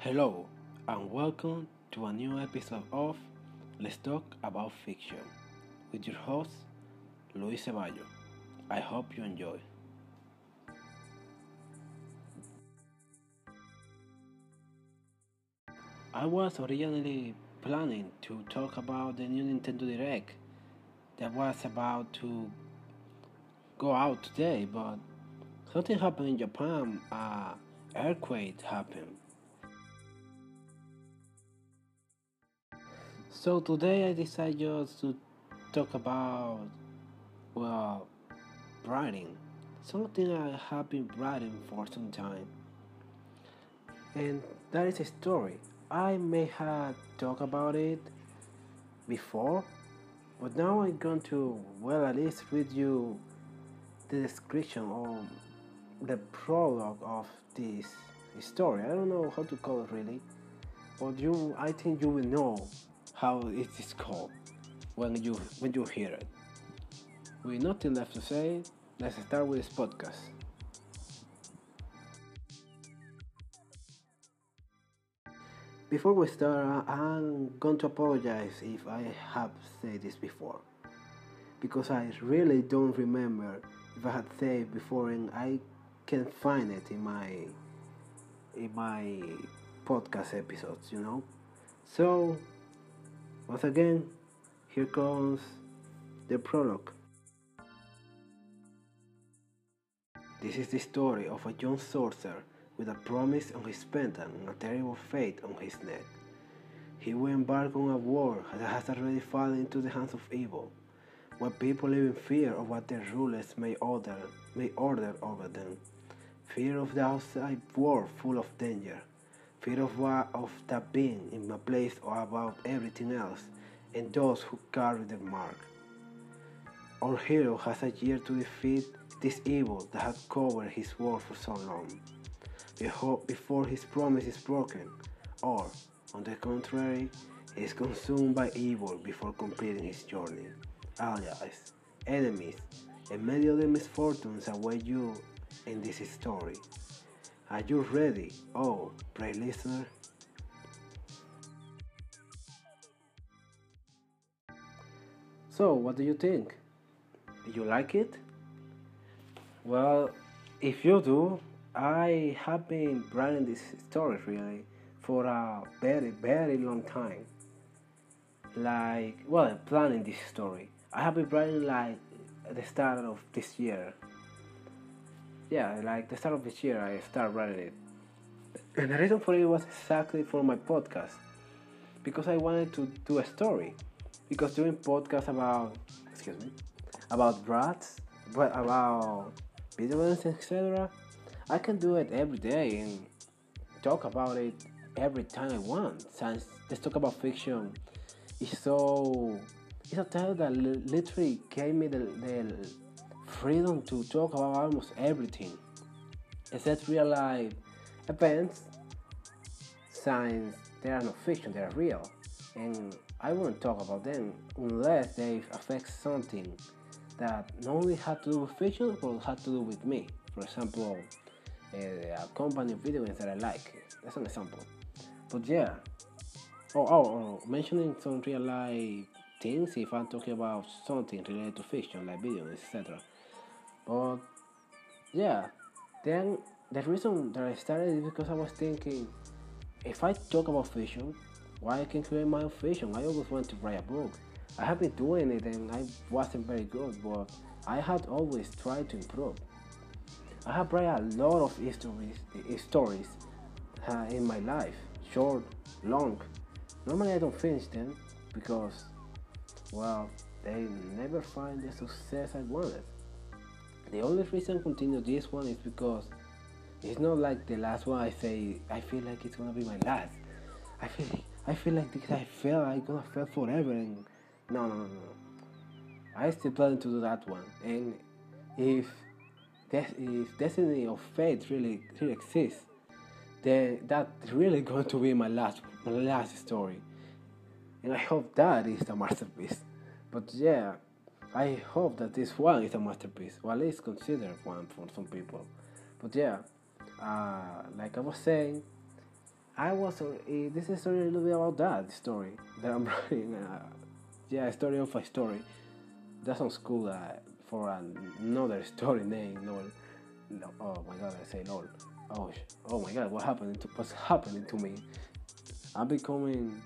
Hello, and welcome to a new episode of Let's Talk About Fiction with your host, Luis Ceballo. I hope you enjoy. I was originally planning to talk about the new Nintendo Direct that was about to go out today, but something happened in Japan. A earthquake happened. So today I decided just to talk about well writing. Something I have been writing for some time. And that is a story. I may have talked about it before, but now I'm going to well at least read you the description or the prologue of this story. I don't know how to call it really, but you I think you will know how it is called when you when you hear it. With nothing left to say, let's start with this podcast. Before we start, I'm going to apologize if I have said this before, because I really don't remember if I had said it before, and I can find it in my in my podcast episodes, you know. So once again, here comes the prologue. This is the story of a young sorcerer with a promise on his pendant and a terrible fate on his neck. He will embark on a war that has already fallen into the hands of evil, where people live in fear of what their rulers may order, may order over them. Fear of the outside world full of danger, fear of what of that being in my place or about everything else, and those who carry the mark. Our hero has a year to defeat this evil that has covered his world for so long before his promise is broken, or, on the contrary, is consumed by evil before completing his journey. Allies, enemies, and many other misfortunes await you in this story. Are you ready, oh, brave listener? So, what do you think? You like it? Well, if you do, I have been writing this story really for a very, very long time. Like, well, planning this story. I have been writing like the start of this year. Yeah, like the start of this year, I started writing it. And the reason for it was exactly for my podcast. Because I wanted to do a story. Because doing podcasts about, excuse me, about rats, but about video etc I can do it every day and talk about it every time I want. Since let's talk about fiction is so it's a title that literally gave me the, the freedom to talk about almost everything, except real life events. Since they are not fiction, they are real, and I won't talk about them unless they affect something that not only had to do with fiction but had to do with me. For example, uh, a company video games that I like. That's an example. But yeah. Oh, oh, oh, mentioning some real life things if I'm talking about something related to fiction, like video games, etc. But yeah, then the reason that I started is because I was thinking if I talk about fiction, why I can create my own fiction? I always want to write a book. I have been doing it and I wasn't very good, but I had always tried to improve. I have read a lot of stories, stories uh, in my life, short, long. Normally I don't finish them because, well, they never find the success I wanted. The only reason I continue this one is because it's not like the last one I say I feel like it's gonna be my last. I feel I feel like because I fail I'm gonna fail forever and no no no no. I still plan to do that one and if if destiny or fate really, really exists, then that's really going to be my last my last story. And I hope that is the masterpiece. But yeah, I hope that this one is a masterpiece, or at least considered one for some people. But yeah, uh, like I was saying, I was uh, this is story a little bit about that story that I'm writing. Uh, yeah, a story of a story. That sounds cool uh, for another story name. No, no, oh my god, I say no. Oh, oh my god, what happened? To, what's happening to me? I'm becoming,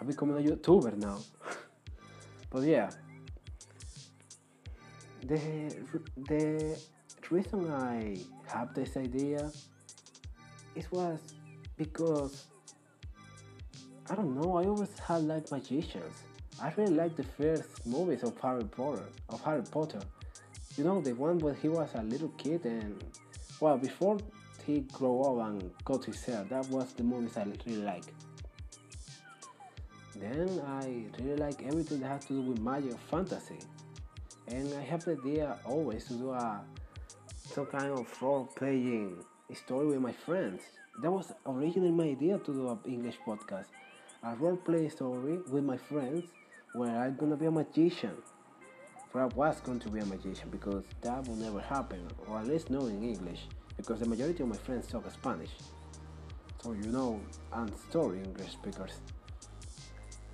I'm becoming a YouTuber now. but yeah, the the reason I have this idea it was because I don't know. I always had liked magicians. I really liked the first movies of Harry Potter. Of Harry Potter, you know the one when he was a little kid and well before he grew up and got his hair. That was the movies I really like. Then I really like everything that has to do with magic fantasy, and I have the idea always to do a some kind of role playing story with my friends. That was originally my idea to do an English podcast, a role play story with my friends where I'm gonna be a magician. Or I was going to be a magician because that will never happen, or at least not in English, because the majority of my friends talk Spanish. So you know, I'm story English speakers.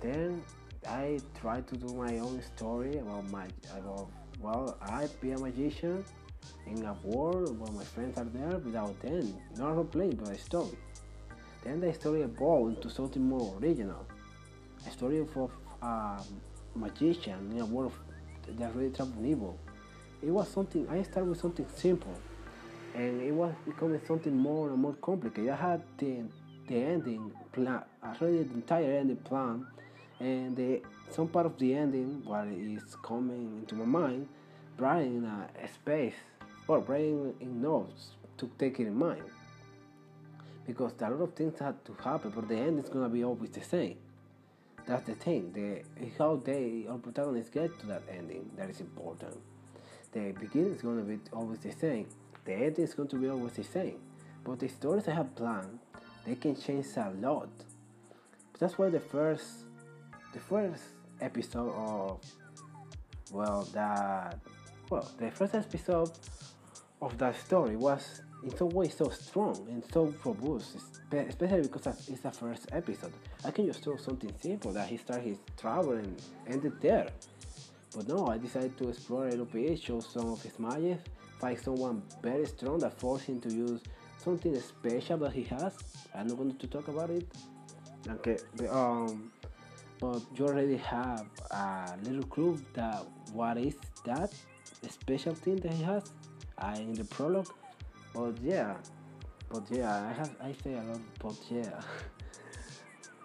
Then I try to do my own story about my about well, I be a magician in a world where my friends are there without them, not role playing but a story. Then the story evolved into something more original, a story of a um, magician in a world that really trapped evil. It was something I started with something simple, and it was becoming something more and more complicated. I had the the ending plan, I read the entire ending plan, and the some part of the ending what is coming into my mind, in a, space or bringing in notes to take it in mind. Because a lot of things had to happen, but the end is gonna be always the same. That's the thing. The how they our protagonists get to that ending that is important. The beginning is gonna be always the same. The end is going to be always the same. But the stories I have planned, they can change a lot. But that's why the first the first episode of well that well the first episode of that story was in some way so strong and so robust, especially because it's the first episode. I can just do something simple that he started his travel and ended there. But no, I decided to explore a little bit, show some of his magic, find someone very strong that forced him to use something special that he has. I'm not going to talk about it. Okay, um, but you already have a little clue that what is that special thing that he has uh, in the prologue. But yeah, but yeah, I have I say a lot. But yeah,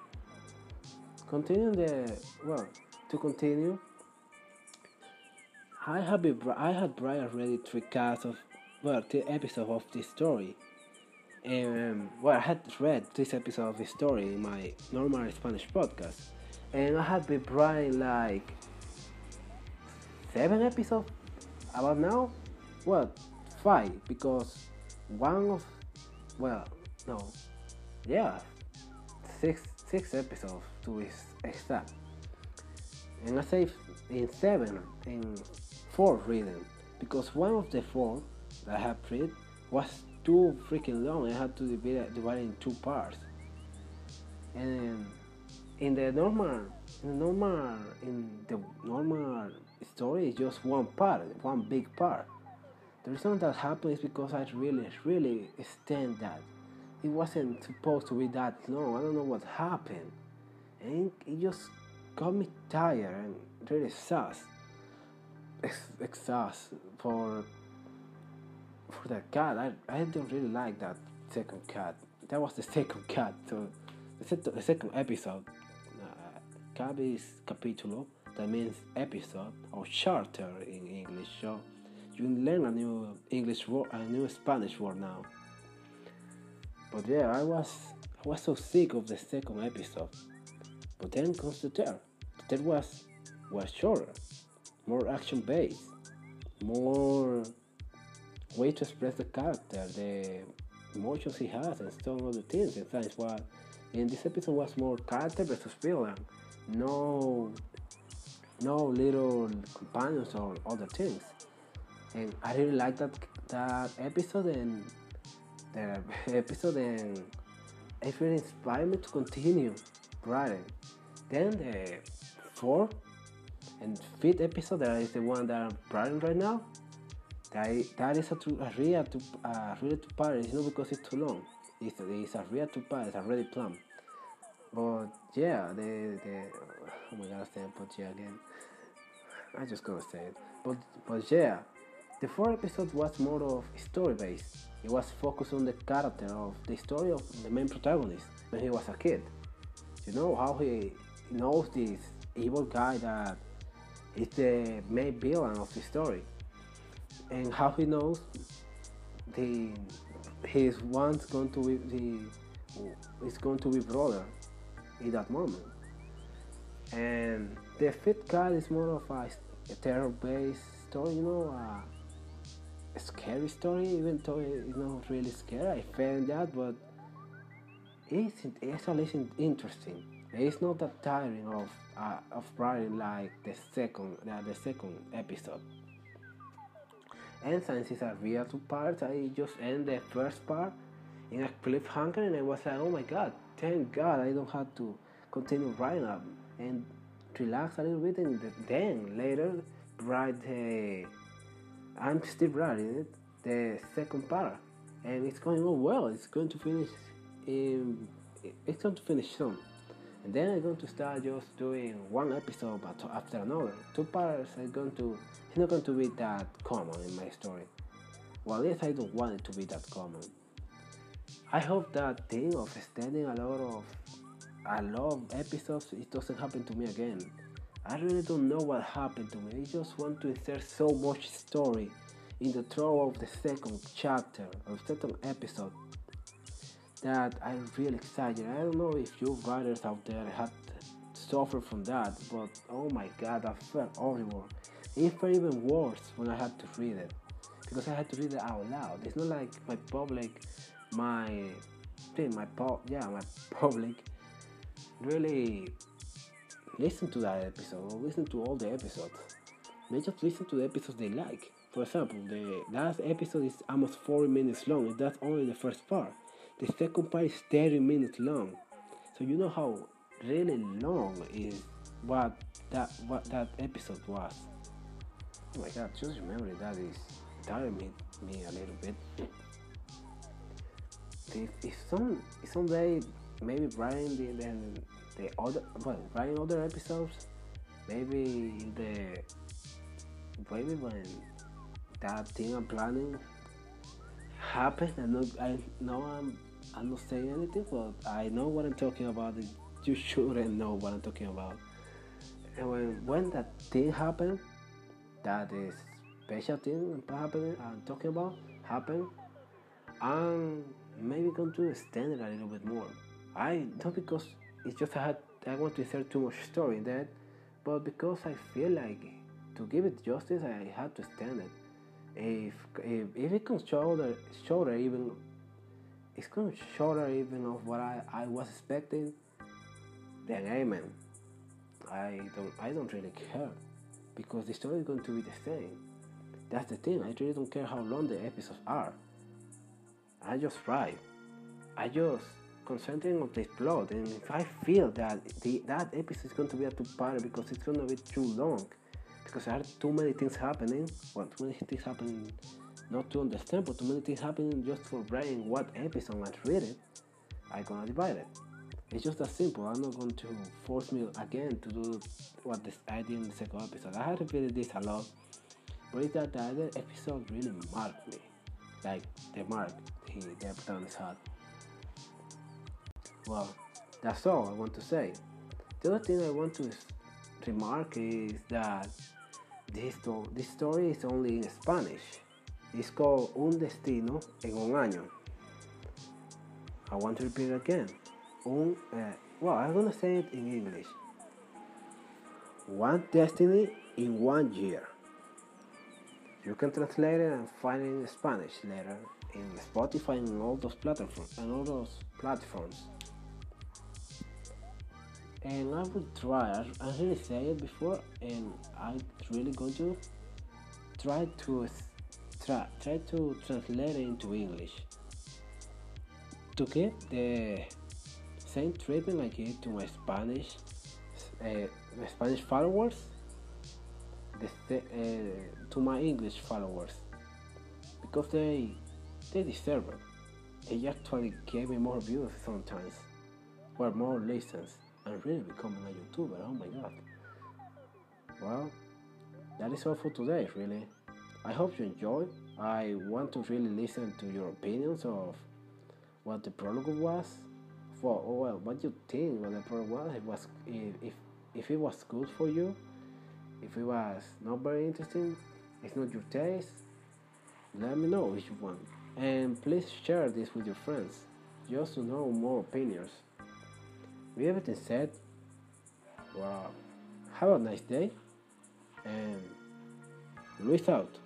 continuing the well to continue. I have I had Brian ready three casts of well three episodes of this story. And well, I had read this episode of the story in my normal Spanish podcast, and I have been writing like seven episodes about now. Well, five because one of well no yeah six six episodes to be exact. And I say in seven in four reading because one of the four that I have read was too freaking long. I had to divide divide it in two parts. And in the normal in the normal in the normal story is just one part one big part the reason that happened is because I really, really stand that. It wasn't supposed to be that long. I don't know what happened. And it just got me tired and really sus. Exhaust for for that cat. I, I don't really like that second cat. That was the second cat. So the second episode. Capítulo. That means episode or charter in English. So you learn a new English word, a new Spanish word now. But yeah, I was I was so sick of the second episode. But then comes the third. The third was was shorter, more action based, more way to express the character, the emotions he has, and some other things. And that's why in this episode was more character versus villain. No, no little companions or other things and I really like that that episode and the episode and it really inspired me to continue writing. Then the fourth and fifth episode, that is the one that I'm writing right now. That that is a, too, a real to a two part. It's not because it's too long. It's, it's a real two part. It's already planned. But yeah, the the oh my god, I said but yeah again. I just gotta say it. But but yeah, the fourth episode was more of story based. It was focused on the character of the story of the main protagonist when he was a kid. You know how he knows this evil guy that is the main villain of the story, and how he knows the his one's going to be the going to be brother in that moment. And the fifth card is more of a, a terror-based story, you know, a, scary story. Even though it's not really scary, I found that, but it's it's at least interesting. It's not that tiring of uh, of writing like the second uh, the second episode. And since it's a real two parts, I just end the first part in a cliffhanger, and I was like, oh my god, thank God I don't have to continue writing up and relax a little bit, and then later write the. I'm still writing it, the second part, and it's going on well. It's going to finish. In, it's going to finish soon. And then I'm going to start just doing one episode after another. Two parts are going to it's not going to be that common in my story. Well least I don't want it to be that common. I hope that thing of standing a lot of a lot of episodes it doesn't happen to me again. I really don't know what happened to me. I just want to insert so much story in the throw of the second chapter or second episode that I'm really excited. I don't know if you writers out there have suffered from that, but oh my god, I felt horrible. It felt even worse when I had to read it because I had to read it out loud. It's not like my public, my my yeah, my public really listen to that episode or listen to all the episodes. They just listen to the episodes they like. For example, the last episode is almost 40 minutes long, and that's only the first part. The second part is 30 minutes long. So you know how really long is what that what that episode was. Oh my god, just remember that is tiring me, me a little bit. If, if some if someday maybe Brian did then the other well Brian other episodes maybe the maybe when that thing I'm planning happen I know I know I'm I'm not saying anything but I know what I'm talking about you shouldn't know what I'm talking about. And when when that thing happened that is special thing happening I'm talking about happened I'm maybe going to extend it a little bit more. I not because it's just I had I want to insert too much story in that but because I feel like to give it justice I had to extend it. If if, if it comes shorter shorter even it's going shorter even of what I, I was expecting then amen I don't I don't really care because the story is going to be the same. That's the thing I really don't care how long the episodes are I just write. I just concentrating on this plot and if I feel that the, that episode is going to be a two-part because it's going to be too long because there are too many things happening well too many things happening not to understand but too many things happening just for writing what episode I read it I'm gonna divide it. It's just that simple. I'm not going to force me again to do what this, I did in the second episode. I had repeated this a lot but it's that the other episode really marked me like the mark he the protagonist had well, that's all I want to say. The other thing I want to remark is that this, this story is only in Spanish. It's called Un Destino en un año. I want to repeat it again. Un, uh, well, I'm gonna say it in English. One destiny in one year. You can translate it and find it in Spanish later in Spotify and all those platforms and all those platforms and I will try. I, I really say it before, and I'm really going to try to try try to translate it into English to get the same treatment I give to my Spanish uh, my Spanish followers the, uh, to my English followers because they they deserve it. They actually gave me more views sometimes, or more listens, and really becoming a YouTuber. Oh my god! Well, that is all for today. Really, I hope you enjoy. I want to really listen to your opinions of what the prologue was. For oh well, what you think what the prologue was? It was if if, if it was good for you if it was not very interesting, it's not your taste, let me know if you want. And please share this with your friends, just to know more opinions. With everything said, well, have a nice day, and Luis out.